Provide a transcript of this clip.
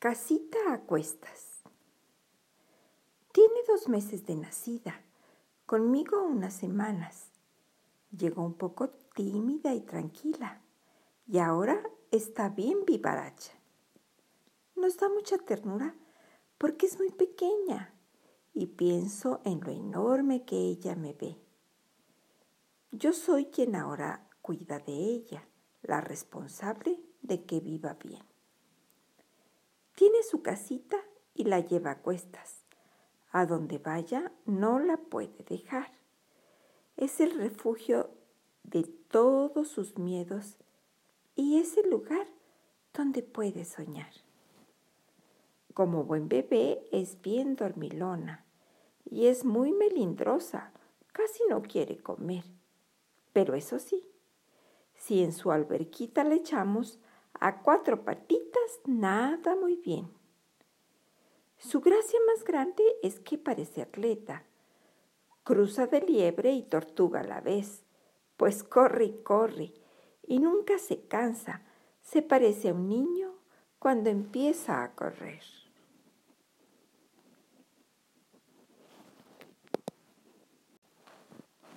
Casita a cuestas. Tiene dos meses de nacida, conmigo unas semanas. Llegó un poco tímida y tranquila y ahora está bien vivaracha. Nos da mucha ternura porque es muy pequeña y pienso en lo enorme que ella me ve. Yo soy quien ahora cuida de ella, la responsable de que viva bien. Tiene su casita y la lleva a cuestas. A donde vaya no la puede dejar. Es el refugio de todos sus miedos y es el lugar donde puede soñar. Como buen bebé es bien dormilona y es muy melindrosa, casi no quiere comer. Pero eso sí, si en su alberquita le echamos a cuatro patitas nada muy bien. Su gracia más grande es que parece atleta. Cruza de liebre y tortuga a la vez, pues corre y corre y nunca se cansa. Se parece a un niño cuando empieza a correr.